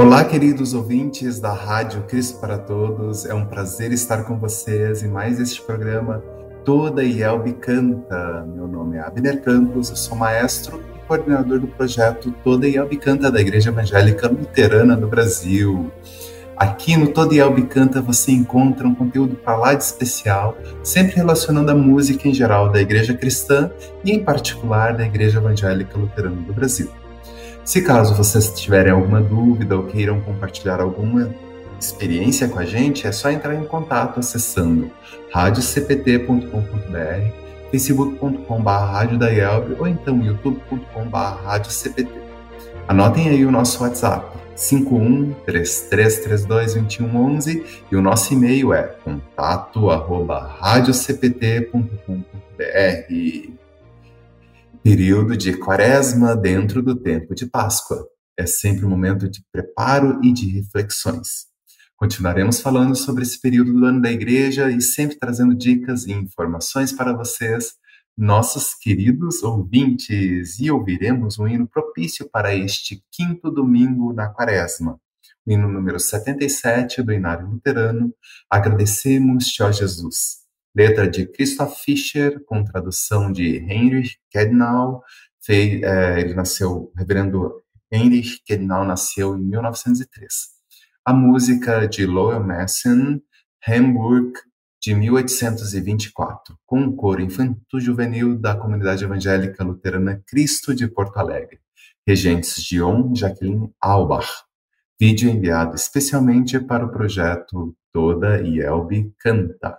Olá, queridos ouvintes da Rádio Cristo para Todos. É um prazer estar com vocês em mais este programa Toda Ielbe Canta. Meu nome é Abner Campos, eu sou maestro e coordenador do projeto Toda Ielbe Canta da Igreja Evangélica Luterana do Brasil. Aqui no Toda Ielbe Canta você encontra um conteúdo para lá de especial, sempre relacionando a música em geral da Igreja Cristã e em particular da Igreja Evangélica Luterana do Brasil. Se caso vocês tiverem alguma dúvida ou queiram compartilhar alguma experiência com a gente, é só entrar em contato acessando radiocpt.com.br, facebook.com.br ou então youtube.com.br radiocpt. Anotem aí o nosso WhatsApp, 5133322111 e o nosso e-mail é contato@radiocpt.com.br. Período de quaresma dentro do tempo de Páscoa. É sempre um momento de preparo e de reflexões. Continuaremos falando sobre esse período do ano da igreja e sempre trazendo dicas e informações para vocês, nossos queridos ouvintes. E ouviremos um hino propício para este quinto domingo na quaresma. O hino número 77 do Inário Luterano. Agradecemos-te, ó Jesus letra de Christoph Fischer, com tradução de Heinrich Kednau. É, ele nasceu, o reverendo Heinrich Kednau nasceu em 1903. A música de Lowell Mason, Hamburg, de 1824, com o coro infanto-juvenil da comunidade evangélica luterana Cristo de Porto Alegre, regentes Dion Jacqueline Albach. Vídeo enviado especialmente para o projeto Toda Yelbe Canta.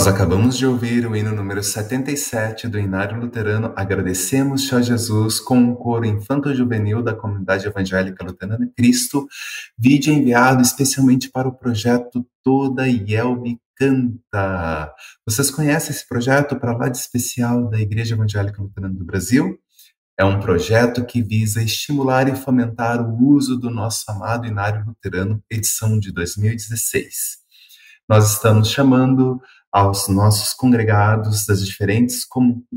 Nós acabamos de ouvir o hino número 77 do Inário Luterano Agradecemos a Jesus com um coro infanto-juvenil da comunidade evangélica luterana Cristo, vídeo enviado especialmente para o projeto Toda Yelbe Canta. Vocês conhecem esse projeto para lá de especial da Igreja Evangélica Luterana do Brasil? É um projeto que visa estimular e fomentar o uso do nosso amado Inário Luterano, edição de 2016. Nós estamos chamando aos nossos congregados das diferentes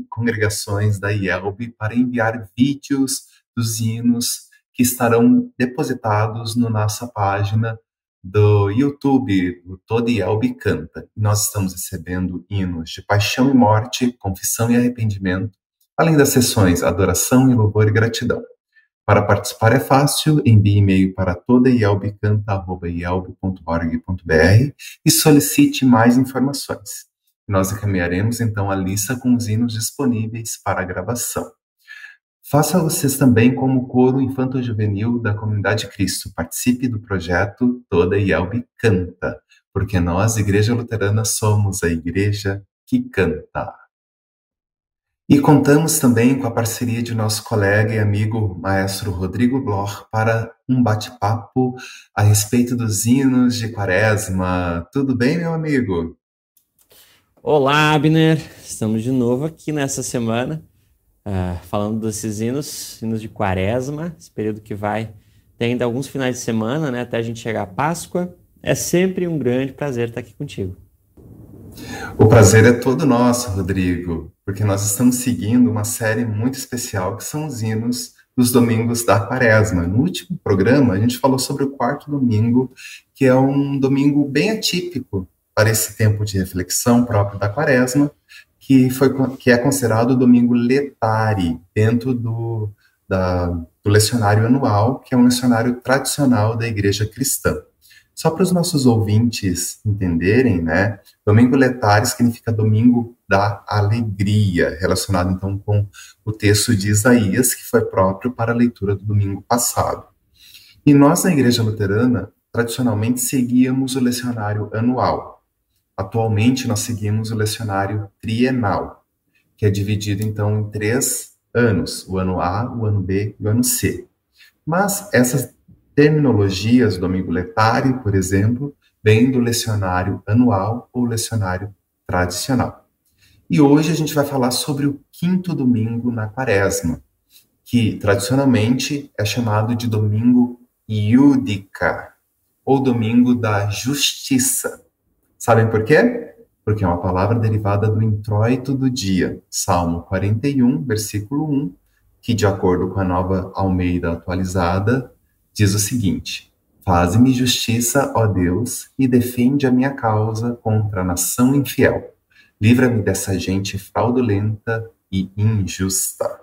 congregações da IELB para enviar vídeos dos hinos que estarão depositados na nossa página do YouTube, o Todo IELB Canta. Nós estamos recebendo hinos de paixão e morte, confissão e arrependimento, além das sessões adoração e louvor e gratidão. Para participar é fácil, envie e-mail para todaielbcanta.ielb.org.br e solicite mais informações. Nós encaminharemos então a lista com os hinos disponíveis para a gravação. Faça vocês também como coro infanto-juvenil da Comunidade Cristo. Participe do projeto Toda Ielbe Canta, porque nós, Igreja Luterana, somos a igreja que canta. E contamos também com a parceria de nosso colega e amigo maestro Rodrigo Bloch para um bate-papo a respeito dos hinos de Quaresma. Tudo bem, meu amigo? Olá, Abner. Estamos de novo aqui nessa semana uh, falando desses hinos, hinos de Quaresma, esse período que vai ter ainda alguns finais de semana, né, até a gente chegar à Páscoa. É sempre um grande prazer estar aqui contigo. O prazer é todo nosso, Rodrigo, porque nós estamos seguindo uma série muito especial que são os hinos dos domingos da quaresma. No último programa, a gente falou sobre o quarto domingo, que é um domingo bem atípico para esse tempo de reflexão próprio da quaresma, que, foi, que é considerado o domingo letare, dentro do, da, do lecionário anual, que é um lecionário tradicional da igreja cristã. Só para os nossos ouvintes entenderem, né, domingo letare significa domingo da alegria, relacionado então com o texto de Isaías, que foi próprio para a leitura do domingo passado. E nós, na Igreja Luterana, tradicionalmente seguíamos o lecionário anual, Atualmente, nós seguimos o lecionário trienal, que é dividido, então, em três anos, o ano A, o ano B e o ano C. Mas essas terminologias, domingo letário, por exemplo, vêm do lecionário anual ou lecionário tradicional. E hoje a gente vai falar sobre o quinto domingo na quaresma, que tradicionalmente é chamado de domingo iúdica, ou domingo da justiça. Sabem por quê? Porque é uma palavra derivada do introito do dia, Salmo 41, versículo 1, que, de acordo com a nova Almeida atualizada, diz o seguinte: Faze-me justiça, ó Deus, e defende a minha causa contra a nação infiel. Livra-me dessa gente fraudulenta e injusta.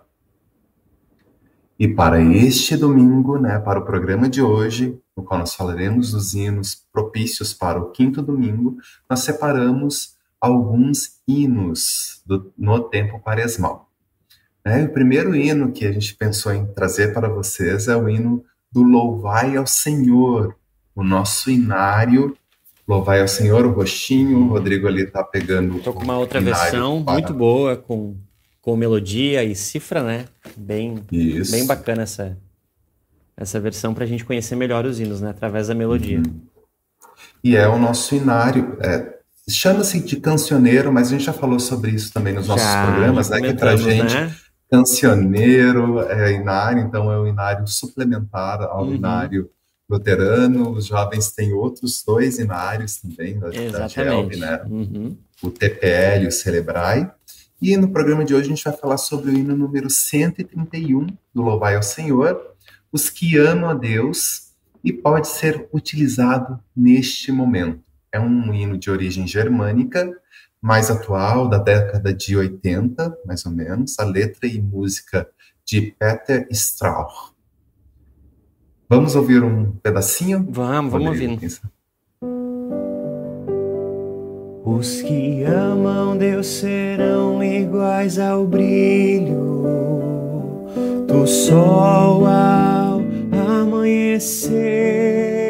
E para este domingo, né, para o programa de hoje, no qual nós falaremos dos hinos propícios para o quinto domingo, nós separamos alguns hinos do, no tempo quaresmal. É, o primeiro hino que a gente pensou em trazer para vocês é o hino do Louvai ao Senhor, o nosso inário. Louvai ao Senhor, o rostinho, o Rodrigo ali está pegando. Estou com uma outra versão para... muito boa, com, com melodia e cifra, né? Bem, Isso. bem bacana essa, essa versão para a gente conhecer melhor os hinos, né? Através da melodia. Uhum. E é o nosso inário. É, Chama-se de cancioneiro, mas a gente já falou sobre isso também nos nossos já, programas, né? Que para gente né? Cancioneiro é inário, então é o inário suplementar ao uhum. inário luterano. Os jovens têm outros dois inários também da, Exatamente. da né? Uhum. O TPL e o Celebrai. E no programa de hoje a gente vai falar sobre o hino número 131 do Louvai ao Senhor, os que amam a Deus e pode ser utilizado neste momento. É um hino de origem germânica, mais atual, da década de 80, mais ou menos, a letra e música de Peter Strauch. Vamos ouvir um pedacinho? Vamos, vamos ouvir. Os que amam Deus serão iguais ao brilho do sol ao amanhecer.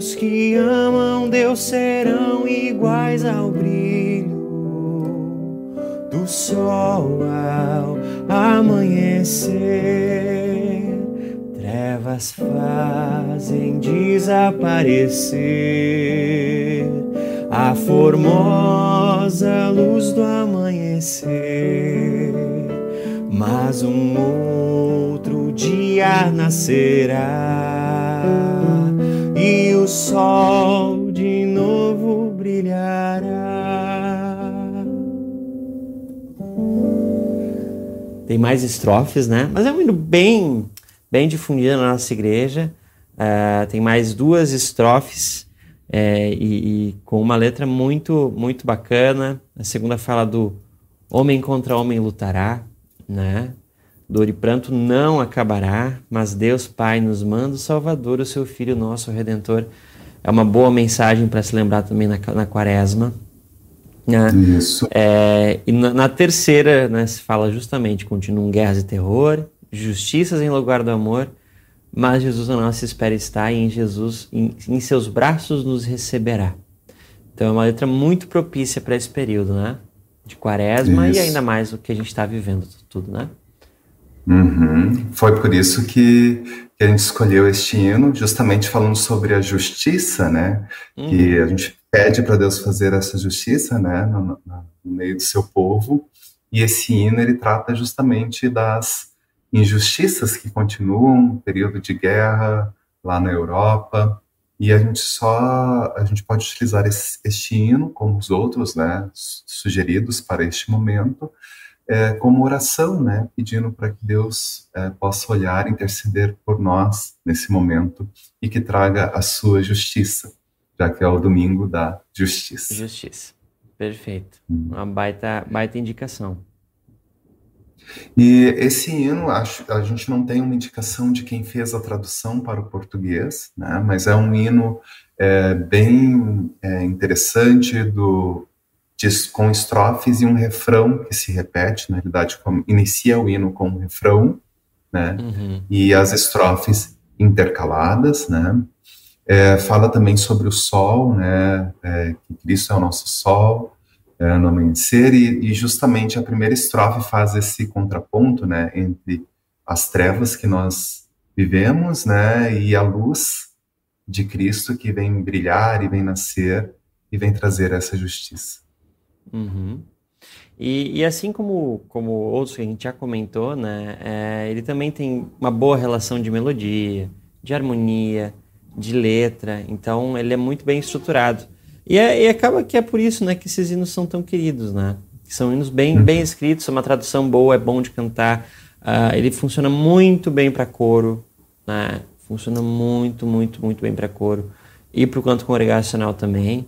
Os que amam Deus serão iguais ao brilho do sol ao amanhecer. Trevas fazem desaparecer a formosa luz do amanhecer mas um outro dia nascerá sol de novo brilhará. Tem mais estrofes, né? Mas é um hino bem, bem difundido na nossa igreja. Uh, tem mais duas estrofes é, e, e, com uma letra muito, muito bacana. A segunda fala do homem contra homem lutará né? Dor e pranto não acabará, mas Deus Pai nos manda o Salvador, o seu Filho, nosso Redentor. É uma boa mensagem para se lembrar também na, na quaresma. Né? Isso. É, e na, na, terceira, né, se fala justamente: continuam guerras e terror, justiças em lugar do amor, mas Jesus a nossa espera está e em Jesus, em, em seus braços nos receberá. Então é uma letra muito propícia para esse período, né? De quaresma isso. e ainda mais o que a gente está vivendo tudo, né? Uhum. Foi por isso que, a gente escolheu este hino, justamente falando sobre a justiça, né? Uhum. Que a gente pede para Deus fazer essa justiça, né? No, no, no, meio do seu povo. E esse hino ele trata justamente das injustiças que continuam, período de guerra lá na Europa. E a gente só a gente pode utilizar esse, este hino como os outros, né? Sugeridos para este momento é, como oração, né, pedindo para que Deus é, possa olhar, interceder por nós nesse momento e que traga a sua justiça, já que é o domingo da justiça. Justiça, perfeito. Hum. Uma baita, baita indicação. E esse hino, acho, a gente não tem uma indicação de quem fez a tradução para o português, né? mas é um hino é, bem é, interessante do com estrofes e um refrão que se repete, na realidade, inicia o hino com um refrão, né? Uhum. E as estrofes intercaladas, né? É, fala também sobre o sol, né? É, que Cristo é o nosso sol é, no amanhecer e, e, justamente a primeira estrofe faz esse contraponto, né? Entre as trevas que nós vivemos, né? E a luz de Cristo que vem brilhar e vem nascer e vem trazer essa justiça. Uhum. E, e, assim como, como outros que a gente já comentou, né, é, ele também tem uma boa relação de melodia, de harmonia, de letra, então ele é muito bem estruturado. E, é, e acaba que é por isso né, que esses hinos são tão queridos, né? São hinos bem, uhum. bem escritos, uma tradução boa, é bom de cantar. Uh, ele funciona muito bem para coro, né? Funciona muito, muito, muito bem para coro. E para o canto congregacional também.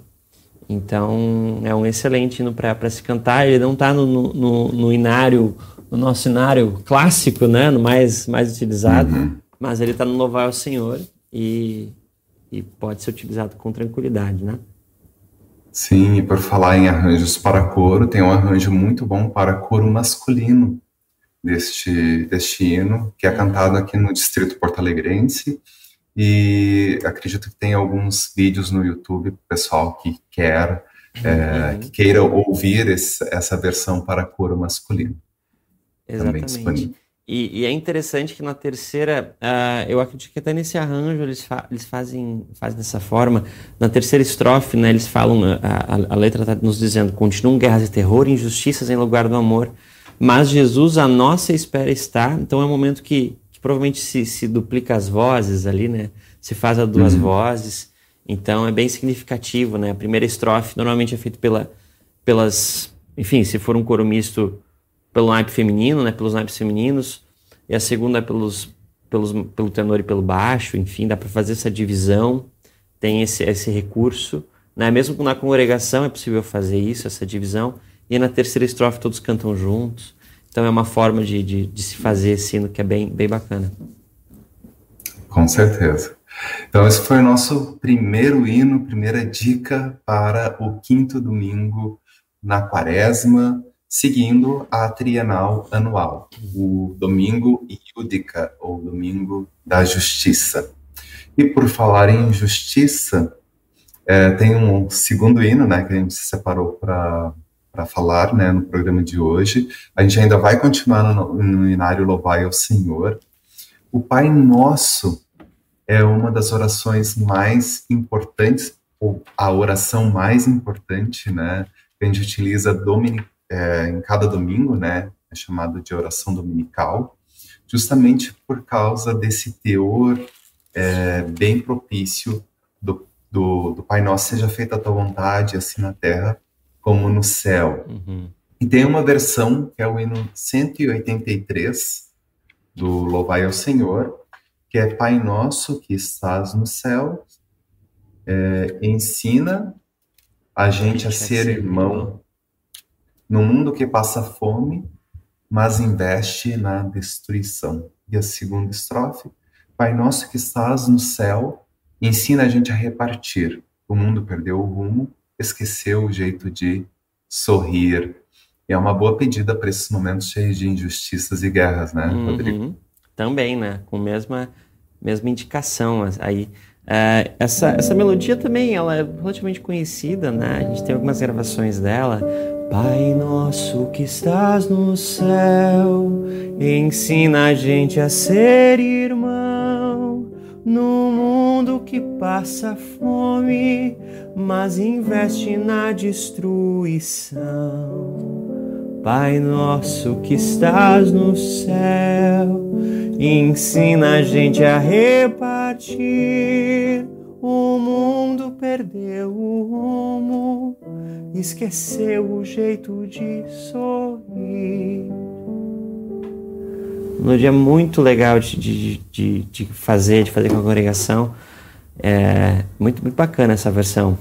Então é um excelente hino para se cantar. Ele não está no, no, no, inário, no nosso inário clássico, né? no mais, mais utilizado, uhum. mas ele está no Louvar ao Senhor e, e pode ser utilizado com tranquilidade, né? Sim, e por falar em arranjos para coro, tem um arranjo muito bom para coro masculino deste, deste hino, que é cantado aqui no Distrito Porto Alegrense e acredito que tem alguns vídeos no YouTube para o pessoal que quer, é, que queira ouvir esse, essa versão para coro masculino. Exatamente. E, e, é interessante que na terceira, uh, eu acredito que até nesse arranjo eles, fa eles fazem, fazem dessa forma. Na terceira estrofe, né, eles falam, a, a, a letra está nos dizendo: continuam guerras e terror, injustiças em lugar do amor, mas Jesus a nossa espera está. Então é um momento que provavelmente se, se duplica as vozes ali, né? Se faz a duas uhum. vozes. Então é bem significativo, né? A primeira estrofe normalmente é feita pela, pelas, enfim, se for um coro misto, pelo naipe feminino, né? Pelos naipes femininos. E a segunda é pelos, pelos, pelo tenor e pelo baixo. Enfim, dá para fazer essa divisão. Tem esse, esse recurso. Né? Mesmo na congregação é possível fazer isso, essa divisão. E na terceira estrofe todos cantam juntos. Então é uma forma de, de, de se fazer esse hino que é bem, bem bacana. Com certeza. Então, esse foi o nosso primeiro hino, primeira dica para o quinto domingo na quaresma, seguindo a trienal anual, o domingo Iúdica, ou domingo da justiça. E por falar em justiça, é, tem um segundo hino, né, que a gente separou para para falar né, no programa de hoje. A gente ainda vai continuar no, no Inário Louvai ao Senhor. O Pai Nosso é uma das orações mais importantes, ou a oração mais importante, né, que a gente utiliza domini, é, em cada domingo, né, é chamado de oração dominical, justamente por causa desse teor é, bem propício do, do, do Pai Nosso, seja feita a tua vontade, assim na terra como no céu. Uhum. E tem uma versão, que é o hino 183 do Louvai ao Senhor, que é Pai Nosso que estás no céu, é, ensina a gente a ser irmão no mundo que passa fome mas investe na destruição. E a segunda estrofe, Pai nosso que estás no céu, ensina a gente a repartir. O mundo perdeu o rumo, esqueceu o jeito de sorrir. E é uma boa pedida para esses momentos cheios de injustiças e guerras, né, uhum. Rodrigo? Também, né? Com a mesma, mesma indicação aí. Uh, essa, essa melodia também ela é relativamente conhecida, né? A gente tem algumas gravações dela. Pai nosso que estás no céu, ensina a gente a ser irmão no mundo que passa fome, mas investe na destruição. Pai nosso que estás no céu, ensina a gente a repartir. O mundo perdeu o rumo, esqueceu o jeito de sorrir. Um dia muito legal de, de, de, de fazer, de fazer com a congregação. É muito, muito bacana essa versão.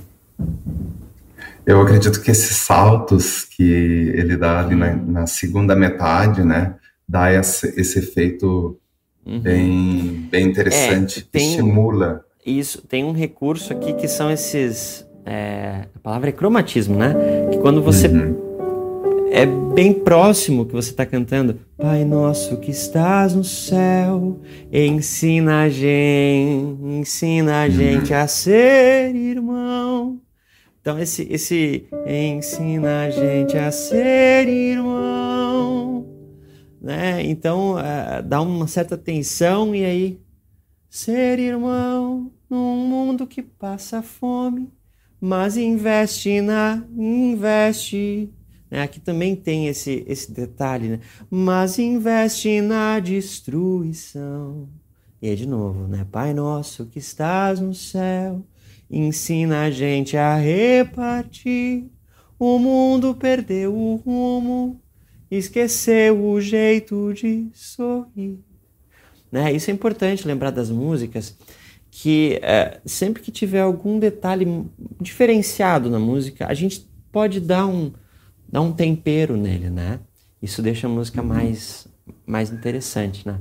Eu acredito que esses saltos que ele dá ali na, na segunda metade, né, dá esse, esse efeito uhum. bem, bem interessante, é, tem, estimula. Isso, tem um recurso aqui que são esses, é, a palavra é cromatismo, né, que quando você uhum. É bem próximo que você está cantando, Pai nosso que estás no céu, ensina a gente, ensina a gente a ser irmão. Então, esse, esse ensina a gente a ser irmão, né? Então, uh, dá uma certa tensão e aí, ser irmão num mundo que passa fome, mas investe na, investe. Né? Aqui também tem esse, esse detalhe, né? Mas investe na destruição. E aí, de novo, né? Pai nosso que estás no céu ensina a gente a repartir. O mundo perdeu o rumo, esqueceu o jeito de sorrir. Né? Isso é importante lembrar das músicas, que é, sempre que tiver algum detalhe diferenciado na música, a gente pode dar um, dar um tempero nele, né? Isso deixa a música mais, mais interessante, né?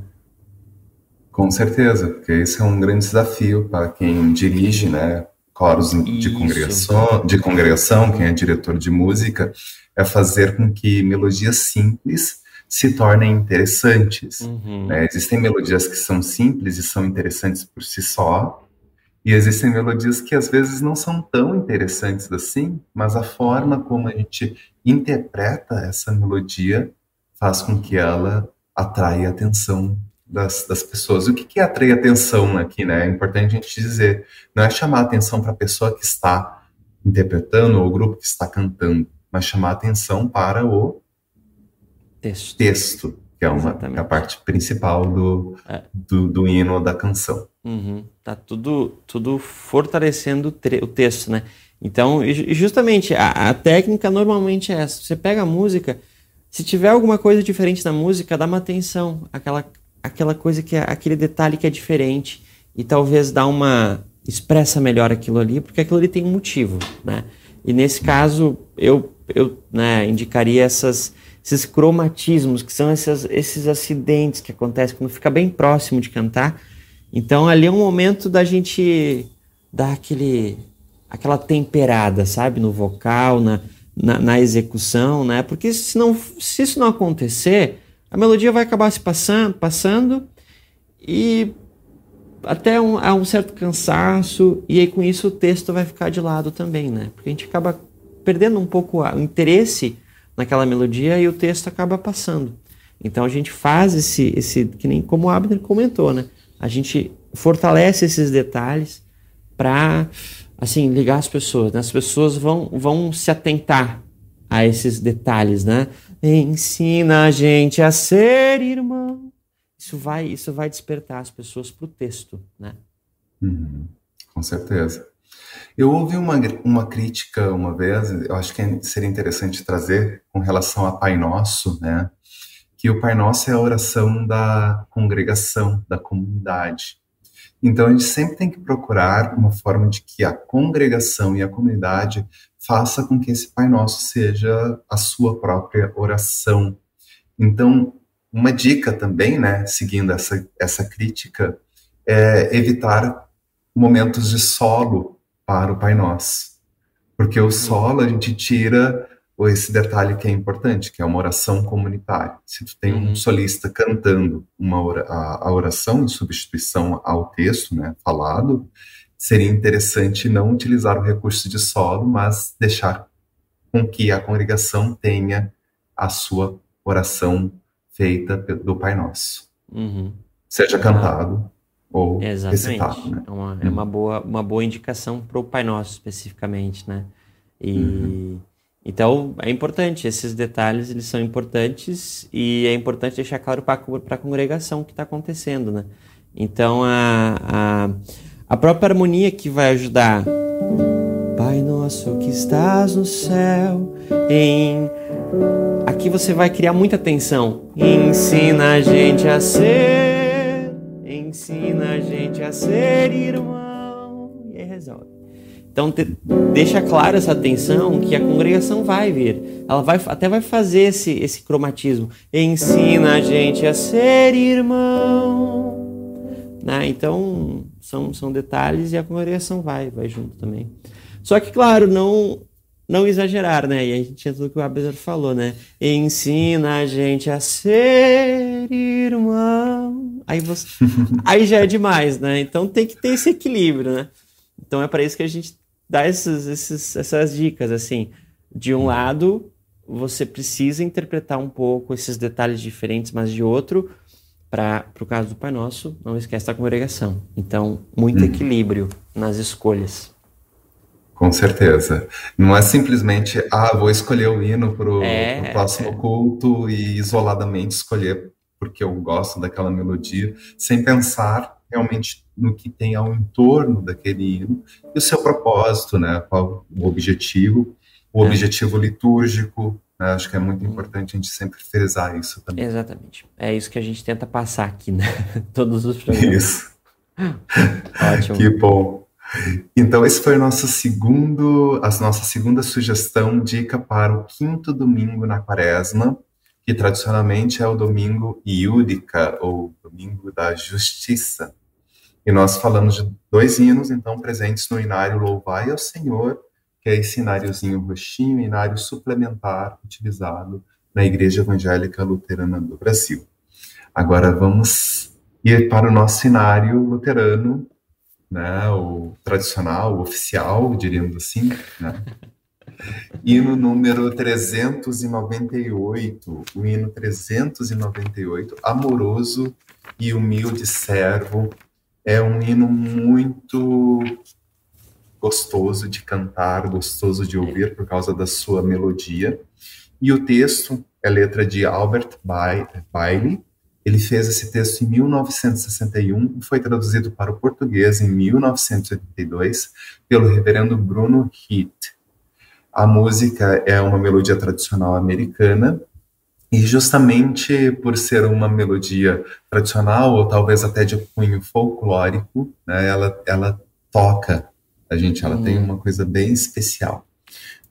Com certeza, porque esse é um grande desafio para quem dirige, né? coros de congregação, de congregação, quem é diretor de música, é fazer com que melodias simples se tornem interessantes. Uhum. Né? Existem melodias que são simples e são interessantes por si só, e existem melodias que às vezes não são tão interessantes assim, mas a forma como a gente interpreta essa melodia faz com que ela atraia atenção das, das pessoas. O que, que é atrair atenção aqui, né? É importante a gente dizer. Não é chamar atenção para a pessoa que está interpretando ou o grupo que está cantando, mas chamar atenção para o texto, texto que é uma que é a parte principal do, é. do, do, hino da canção. Uhum. Tá tudo, tudo fortalecendo o, texto, né? Então, justamente, a, a técnica normalmente é essa. Você pega a música, se tiver alguma coisa diferente na música, dá uma atenção. Aquela, aquela coisa que é aquele detalhe que é diferente e talvez dá uma expressa melhor aquilo ali, porque aquilo ali tem um motivo, né? E nesse caso eu eu né, indicaria essas esses cromatismos, que são esses, esses acidentes que acontecem quando fica bem próximo de cantar. Então ali é um momento da gente dar aquele aquela temperada, sabe, no vocal, na, na, na execução, né? Porque se, não, se isso não acontecer, a melodia vai acabar se passando, passando e até um, há um certo cansaço, e aí com isso o texto vai ficar de lado também, né? Porque a gente acaba perdendo um pouco o interesse naquela melodia e o texto acaba passando. Então a gente faz esse, esse que nem como o Abner comentou, né? A gente fortalece esses detalhes para assim ligar as pessoas. Né? As pessoas vão, vão se atentar a esses detalhes, né? Ensina a gente a ser irmão. Isso vai, isso vai despertar as pessoas para o texto, né? Uhum, com certeza. Eu ouvi uma, uma crítica uma vez, eu acho que seria interessante trazer com relação a Pai Nosso, né? Que o Pai Nosso é a oração da congregação, da comunidade. Então a gente sempre tem que procurar uma forma de que a congregação e a comunidade faça com que esse Pai Nosso seja a sua própria oração. Então, uma dica também, né, seguindo essa, essa crítica, é evitar momentos de solo para o Pai Nosso. Porque o uhum. solo a gente tira esse detalhe que é importante, que é uma oração comunitária. Se tu tem um uhum. solista cantando uma a oração de substituição ao texto, né, falado, seria interessante não utilizar o recurso de solo, mas deixar com que a congregação tenha a sua oração feita do Pai Nosso. Uhum. Seja cantado ah, ou exatamente. recitado. Né? É, uma, é uma, boa, uma boa indicação para o Pai Nosso, especificamente, né? E... Uhum. Então, é importante, esses detalhes, eles são importantes e é importante deixar claro para a congregação o que está acontecendo, né? Então, a, a, a própria harmonia que vai ajudar Pai nosso que estás no céu, em aqui você vai criar muita tensão. Ensina a gente a ser, ensina a gente a ser irmão. E resolve. Então te, deixa claro essa tensão que a congregação vai vir. Ela vai até vai fazer esse, esse cromatismo. Ensina a gente a ser irmão. Né? Então são, são detalhes e a congregação vai, vai junto também. Só que, claro, não não exagerar, né? E a gente tudo que o Abner falou, né? Ensina a gente a ser irmão. Aí você, aí já é demais, né? Então tem que ter esse equilíbrio, né? Então é para isso que a gente dá esses, esses, essas dicas, assim. De um lado, você precisa interpretar um pouco esses detalhes diferentes, mas de outro, para o caso do Pai Nosso, não esquece da congregação. Então, muito hum. equilíbrio nas escolhas. Com certeza. Não é simplesmente, ah, vou escolher o hino para o é, próximo é. culto e isoladamente escolher porque eu gosto daquela melodia, sem pensar realmente no que tem ao entorno daquele hino e o seu propósito, né? Qual o objetivo, o é. objetivo litúrgico. Né? Acho que é muito importante a gente sempre frisar isso também. Exatamente. É isso que a gente tenta passar aqui, né? Todos os programas. Isso. Ótimo. Que bom. Então, esse foi o nosso segundo, a nossa segunda sugestão, dica para o quinto domingo na quaresma, que tradicionalmente é o domingo Iúdica, ou domingo da justiça. E nós falamos de dois hinos, então, presentes no inário Louvai ao Senhor, que é esse ináriozinho roxinho, inário suplementar utilizado na Igreja Evangélica Luterana do Brasil. Agora vamos ir para o nosso inário luterano, né, o tradicional, o oficial, diríamos assim, né? Hino número 398, o hino 398, amoroso e humilde servo, é um hino muito gostoso de cantar, gostoso de ouvir por causa da sua melodia. E o texto é letra de Albert Bailey, ele fez esse texto em 1961 e foi traduzido para o português em 1982 pelo reverendo Bruno Heath. A música é uma melodia tradicional americana e justamente por ser uma melodia tradicional ou talvez até de cunho folclórico, né, ela, ela toca a gente, ela uhum. tem uma coisa bem especial.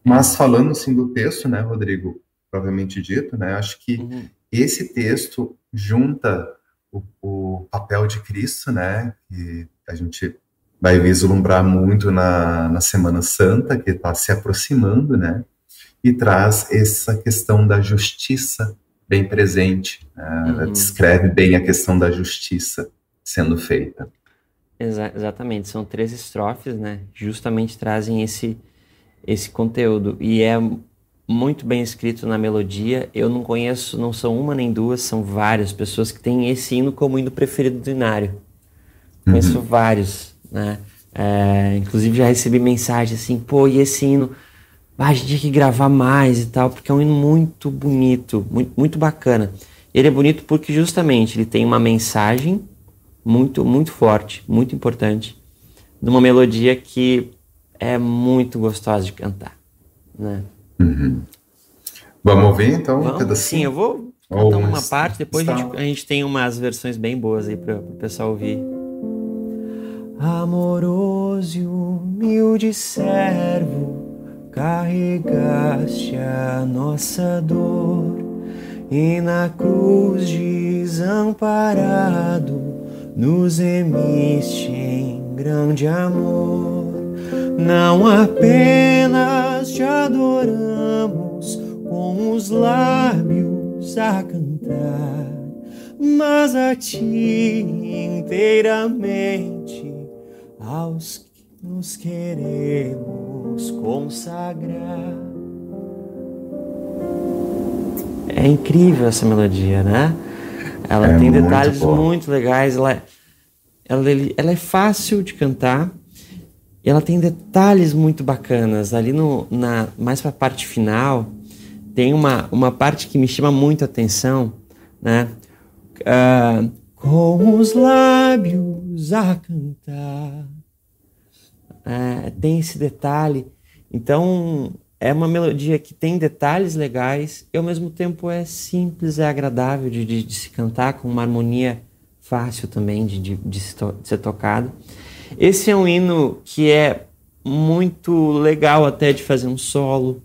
Mas falando assim do texto, né, Rodrigo, provavelmente dito, né, acho que uhum. esse texto junta o, o, papel de Cristo, né, que a gente vai vislumbrar muito na, na Semana Santa, que está se aproximando, né, e traz essa questão da justiça bem presente, né, uhum. descreve bem a questão da justiça sendo feita. Exa exatamente, são três estrofes, né, justamente trazem esse, esse conteúdo, e é muito bem escrito na melodia. Eu não conheço, não são uma nem duas, são várias pessoas que têm esse hino como hino preferido do Inário. Uhum. Conheço vários, né? É, inclusive já recebi mensagem assim, pô, e esse hino, ah, a gente tinha que gravar mais e tal, porque é um hino muito bonito, muito, muito bacana. Ele é bonito porque justamente ele tem uma mensagem muito, muito forte, muito importante, de uma melodia que é muito gostosa de cantar, né? Uhum. Vamos ouvir então Vamos, um pedacinho? Sim, eu vou cantar uma parte, depois a gente, a gente, tem umas versões bem boas aí para o pessoal ouvir. Amoroso e humilde servo, carregaste a nossa dor e na cruz desamparado nos remiste em grande amor. Não apenas te adoramos com os lábios a cantar, mas a ti inteiramente aos que nos queremos consagrar. É incrível essa melodia, né? Ela é tem detalhes muito, muito legais. Ela, ela, ela é fácil de cantar. E ela tem detalhes muito bacanas. Ali no, na, mais para a parte final, tem uma, uma parte que me chama muito a atenção, né? Uh, com os lábios a cantar. É, tem esse detalhe. Então, é uma melodia que tem detalhes legais e ao mesmo tempo é simples, é agradável de, de, de se cantar, com uma harmonia fácil também de, de, de, ser tocado. Esse é um hino que é muito legal até de fazer um solo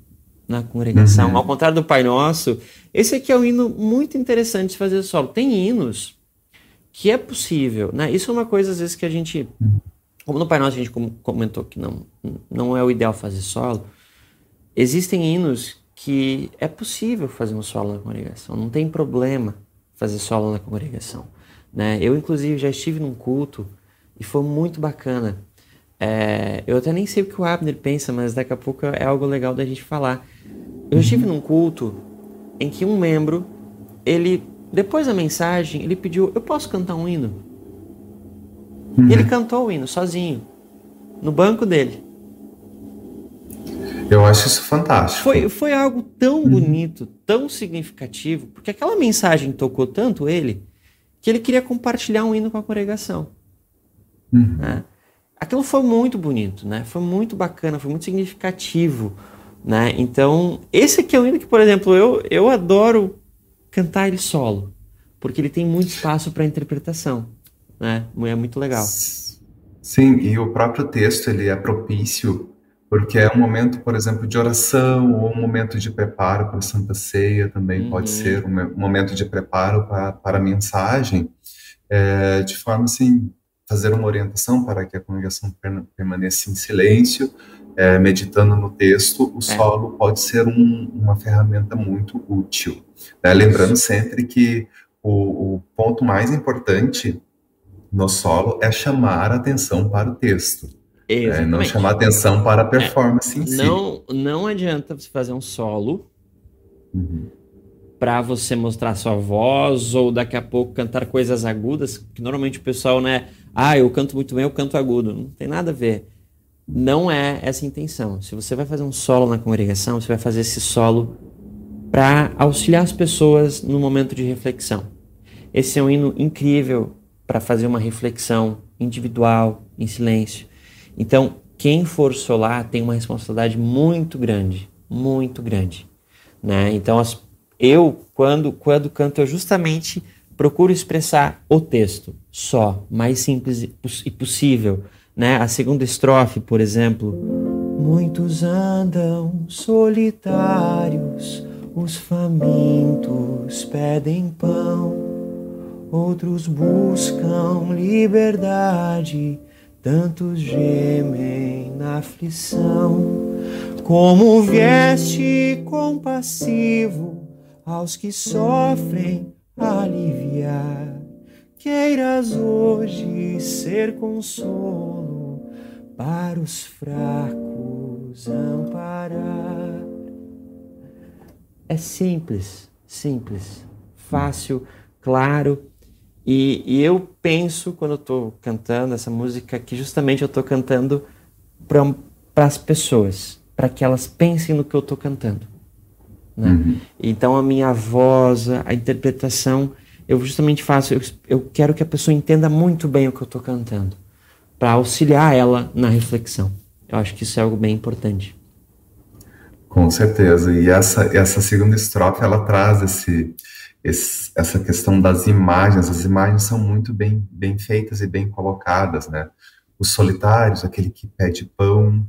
na congregação. Uhum. Ao contrário do Pai Nosso, esse aqui é um hino muito interessante de fazer solo. Tem hinos que é possível, né? Isso é uma coisa às vezes que a gente, como no Pai Nosso a gente comentou que não, não é o ideal fazer solo, existem hinos que é possível fazer um solo na congregação, não tem problema fazer solo na congregação. Né? Eu, inclusive, já estive num culto e foi muito bacana. É, eu até nem sei o que o Abner pensa, mas daqui a pouco é algo legal da gente falar. Eu estive num culto em que um membro, ele, depois da mensagem, ele pediu: Eu posso cantar um hino? Uhum. E ele cantou o hino sozinho, no banco dele. Eu acho isso fantástico. Foi, foi algo tão uhum. bonito, tão significativo, porque aquela mensagem tocou tanto ele, que ele queria compartilhar um hino com a congregação. Uhum. Né? Aquilo foi muito bonito, né? Foi muito bacana, foi muito significativo, né? Então, esse aqui é um hino que, por exemplo, eu, eu adoro cantar ele solo, porque ele tem muito espaço para interpretação, né? É muito legal. Sim, e o próprio texto ele é propício porque é um momento, por exemplo, de oração ou um momento de preparo para a Santa Ceia também uhum. pode ser um momento de preparo para, para a mensagem, é, de forma assim fazer uma orientação para que a congregação permaneça em silêncio, é, meditando no texto, o é. solo pode ser um, uma ferramenta muito útil. Né? Lembrando sempre que o, o ponto mais importante no solo é chamar a atenção para o texto. É, não chamar atenção para a performance é, em si. Não, não adianta você fazer um solo uhum. para você mostrar sua voz ou daqui a pouco cantar coisas agudas, que normalmente o pessoal, né? Ah, eu canto muito bem, eu canto agudo. Não tem nada a ver. Não é essa a intenção. Se você vai fazer um solo na congregação, você vai fazer esse solo para auxiliar as pessoas no momento de reflexão. Esse é um hino incrível para fazer uma reflexão individual, em silêncio então, quem for solar tem uma responsabilidade muito grande, muito grande, né? Então, as, eu quando quando canto eu justamente procuro expressar o texto só, mais simples e possível, né? A segunda estrofe, por exemplo, muitos andam solitários, os famintos pedem pão, outros buscam liberdade Tantos gemem na aflição, como vieste compassivo aos que sofrem aliviar. Queiras hoje ser consolo para os fracos amparar. É simples, simples, fácil, claro e, e eu penso, quando eu estou cantando essa música, que justamente eu estou cantando para as pessoas, para que elas pensem no que eu estou cantando. Né? Uhum. Então a minha voz, a interpretação, eu justamente faço, eu, eu quero que a pessoa entenda muito bem o que eu estou cantando, para auxiliar ela na reflexão. Eu acho que isso é algo bem importante. Com certeza. E essa, essa segunda estrofe, ela traz esse, esse, essa questão das imagens, as imagens são muito bem, bem feitas e bem colocadas, né? Os solitários, aquele que pede pão,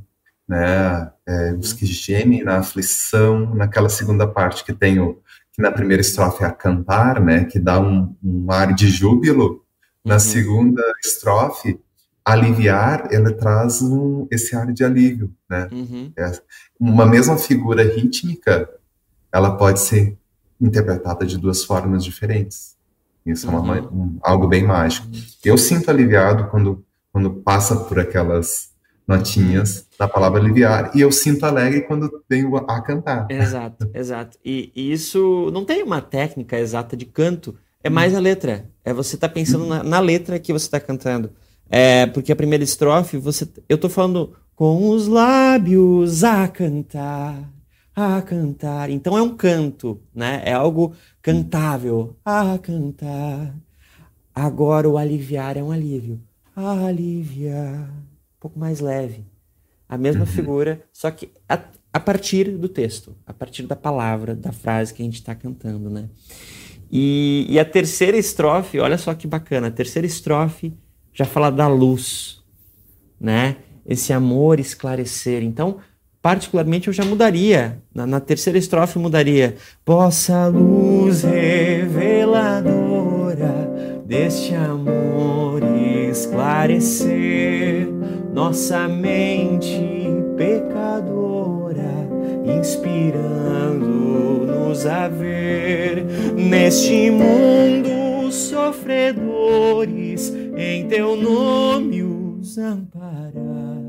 né? É, os que gemem na aflição, naquela segunda parte que tem o que na primeira estrofe é a cantar, né, que dá um, um ar de júbilo, na uhum. segunda estrofe, aliviar, ela traz um, esse ar de alívio, né? Uhum. É, uma mesma figura rítmica, ela pode ser interpretada de duas formas diferentes. Isso uhum. é uma, uhum. um, algo bem mágico. Eu sinto aliviado quando, quando passa por aquelas notinhas da palavra aliviar, e eu sinto alegre quando tenho a cantar. Exato, exato. E, e isso não tem uma técnica exata de canto, é mais a letra. É você estar tá pensando na, na, letra que você está cantando. É, porque a primeira estrofe, você, eu estou falando com os lábios a cantar, a cantar. Então é um canto, né? É algo cantável, a cantar. Agora o aliviar é um alívio. Aliviar pouco mais leve. A mesma uhum. figura, só que a, a, partir do texto, a partir da palavra, da frase que a gente está cantando, né? E, e, a terceira estrofe, olha só que bacana, a terceira estrofe já fala da luz, né? Esse amor esclarecer. Então, particularmente, eu já mudaria. Na, na terceira estrofe, mudaria. Possa luz reveladora deste amor esclarecer nossa mente pecadora, inspirando-nos a ver neste mundo sofredores, em teu nome os amparar.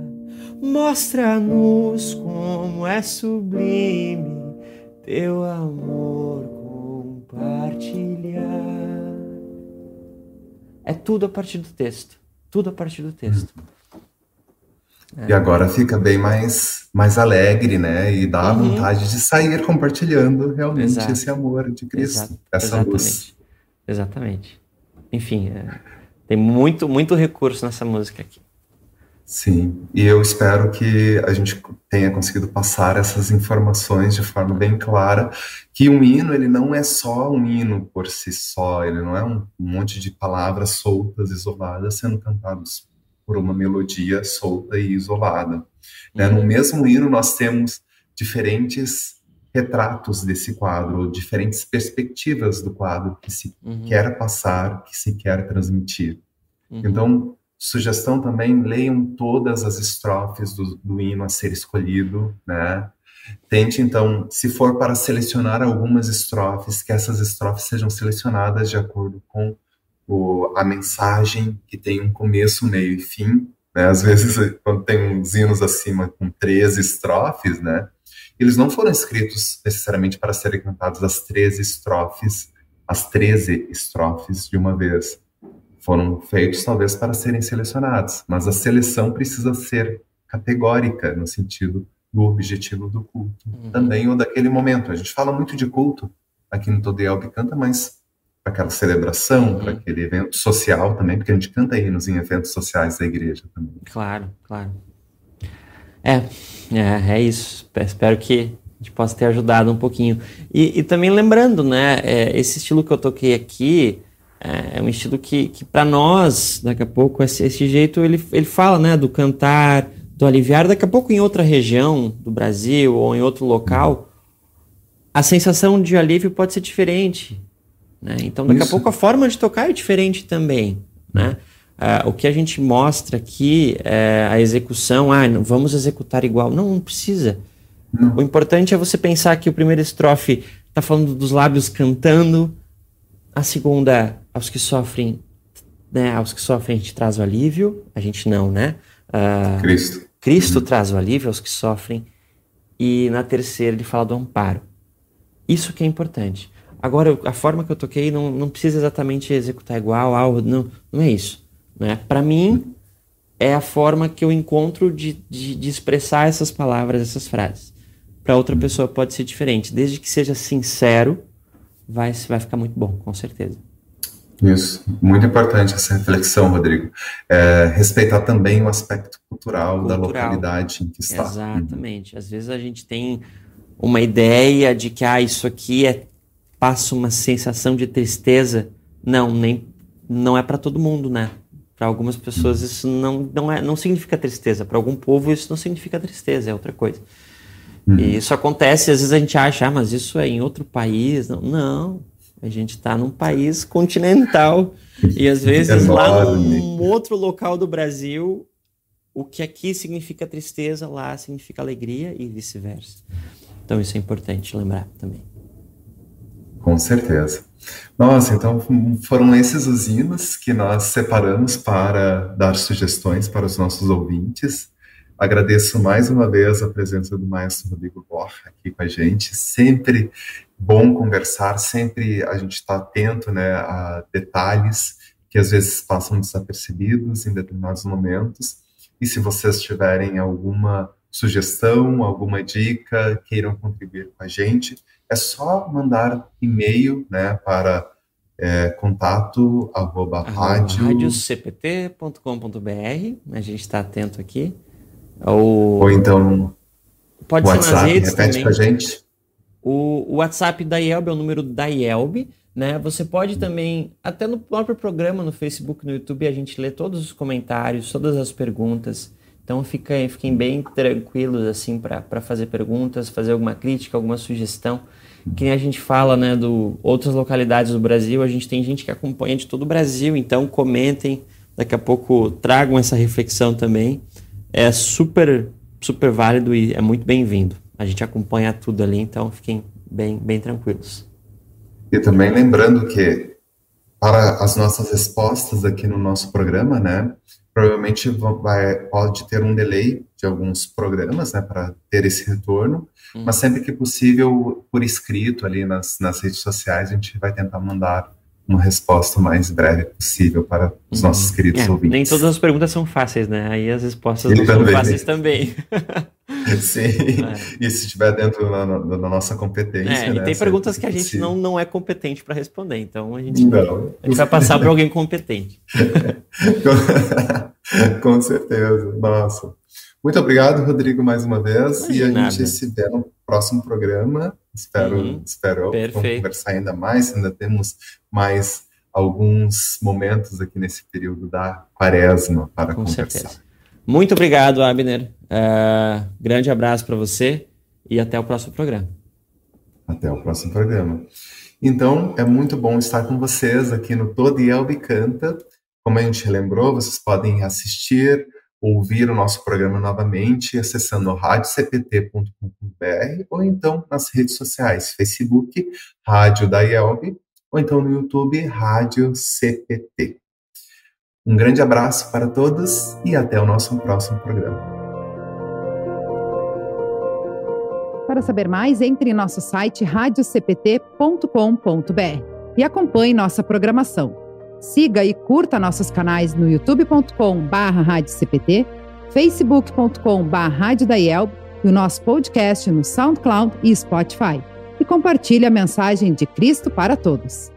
Mostra-nos como é sublime teu amor compartilhar. É tudo a partir do texto. Tudo a partir do texto. É. E agora fica bem mais, mais alegre, né? E dá uhum. vontade de sair compartilhando realmente Exato. esse amor de Cristo, Exato. essa Exatamente. luz. Exatamente. Enfim, é, tem muito, muito recurso nessa música aqui. Sim, e eu espero que a gente tenha conseguido passar essas informações de forma bem clara, que um hino, ele não é só um hino por si só, ele não é um monte de palavras soltas, isoladas, sendo cantados por uma melodia solta e isolada. Né? No uhum. mesmo hino, nós temos diferentes retratos desse quadro, diferentes perspectivas do quadro que se uhum. quer passar, que se quer transmitir. Uhum. Então, sugestão também, leiam todas as estrofes do, do hino a ser escolhido, né? Tente, então, se for para selecionar algumas estrofes, que essas estrofes sejam selecionadas de acordo com o, a mensagem que tem um começo, meio e fim. Né? Às vezes, quando tem uns hinos acima com 13 estrofes, né? eles não foram escritos necessariamente para serem cantados as 13 estrofes, as 13 estrofes de uma vez. Foram feitos talvez para serem selecionados, mas a seleção precisa ser categórica no sentido do objetivo do culto, uhum. também ou daquele momento. A gente fala muito de culto aqui no Todo Elbe Canta, mas para aquela celebração, uhum. para aquele evento social também, porque a gente canta hinos em eventos sociais da igreja também. Claro, claro. É, é, é isso. Espero que a gente possa ter ajudado um pouquinho. E, e também lembrando, né, é, esse estilo que eu toquei aqui é, é um estilo que, que para nós, daqui a pouco, esse, esse jeito, ele, ele fala, né, do cantar, do aliviar. Daqui a pouco, em outra região do Brasil ou em outro local, a sensação de alívio pode ser diferente. Né? Então, daqui Isso. a pouco a forma de tocar é diferente também. Né? Uh, o que a gente mostra aqui é a execução. Ah, não, vamos executar igual. Não, não precisa. Não. O importante é você pensar que o primeiro estrofe está falando dos lábios cantando, a segunda, aos que sofrem, né? Aos que sofrem a gente traz o alívio, a gente não, né? Uh, Cristo. Cristo uhum. traz o alívio aos que sofrem. E na terceira ele fala do amparo. Isso que é importante. Agora, a forma que eu toquei não, não precisa exatamente executar igual, algo, não, não é isso. Né? Para mim, é a forma que eu encontro de, de, de expressar essas palavras, essas frases. Para outra pessoa pode ser diferente. Desde que seja sincero, vai, vai ficar muito bom, com certeza. Isso, muito importante essa reflexão, Rodrigo. É, respeitar também o aspecto cultural, cultural, da localidade em que está. Exatamente. Às vezes a gente tem uma ideia de que ah, isso aqui é passa uma sensação de tristeza. Não, nem não é para todo mundo, né? Para algumas pessoas isso não, não, é, não significa tristeza. Para algum povo isso não significa tristeza, é outra coisa. Uhum. E isso acontece, às vezes a gente acha, ah, mas isso é em outro país. Não, não a gente está num país continental e às vezes lá num outro local do Brasil, o que aqui significa tristeza, lá significa alegria e vice-versa. Então isso é importante lembrar também. Com certeza. Nossa, então foram esses os hinos que nós separamos para dar sugestões para os nossos ouvintes. Agradeço mais uma vez a presença do maestro Rodrigo Borja aqui com a gente. Sempre bom conversar, sempre a gente está atento né, a detalhes que às vezes passam desapercebidos em determinados momentos. E se vocês tiverem alguma sugestão, alguma dica, queiram contribuir com a gente, é só mandar e-mail né, para é, contato arroba rádio... radiocpt.com.br, a gente está atento aqui. Ou, Ou então pode WhatsApp, ser nas redes repete para a gente. O, WhatsApp da IELB é o número da IELB, né? Você pode também, até no próprio programa, no Facebook, no YouTube, a gente lê todos os comentários, todas as perguntas. Então fiquem, fiquem bem tranquilos assim para fazer perguntas, fazer alguma crítica, alguma sugestão. Que a gente fala, né, do outras localidades do Brasil, a gente tem gente que acompanha de todo o Brasil, então comentem, daqui a pouco tragam essa reflexão também é super, super válido e é muito bem-vindo. A gente acompanha tudo ali, então fiquem bem, bem tranquilos. E também lembrando que para as nossas respostas aqui no nosso programa, né, provavelmente vai, pode ter um delay de alguns programas, né, para ter esse retorno, hum. mas sempre que possível, por escrito ali nas, nas redes sociais, a gente vai tentar mandar uma resposta mais breve possível para os uhum. nossos queridos é, ouvintes. Nem todas as perguntas são fáceis, né? Aí as respostas não também. são fáceis também. Sim, é. e se estiver dentro da, da, nossa competência. É, né, e tem perguntas que a gente não, não é competente para responder, então a gente, não. a gente vai passar para alguém competente. Com certeza, nossa. Muito obrigado, Rodrigo, mais uma vez. e a gente se vê no próximo programa. Espero, uhum. espero conversar ainda mais. Ainda temos mais alguns momentos aqui nesse período da quaresma para Com conversar. Certeza. Muito obrigado, Abner. Uh, grande abraço para você e até o próximo programa. Até o próximo programa. Então, é muito bom estar com vocês aqui no Todo Elbe Canta. Como a gente lembrou, vocês podem assistir ouvir o nosso programa novamente acessando radiocpt.com.br ou então nas redes sociais, Facebook, Rádio da IELB, ou então no YouTube, Rádio CPT. Um grande abraço para todos e até o nosso próximo programa. Para saber mais, entre em nosso site radiocpt.com.br e acompanhe nossa programação. Siga e curta nossos canais no youtube.com/radiocpt, facebook.com/radiodaielb e o nosso podcast no SoundCloud e Spotify. E compartilhe a mensagem de Cristo para todos.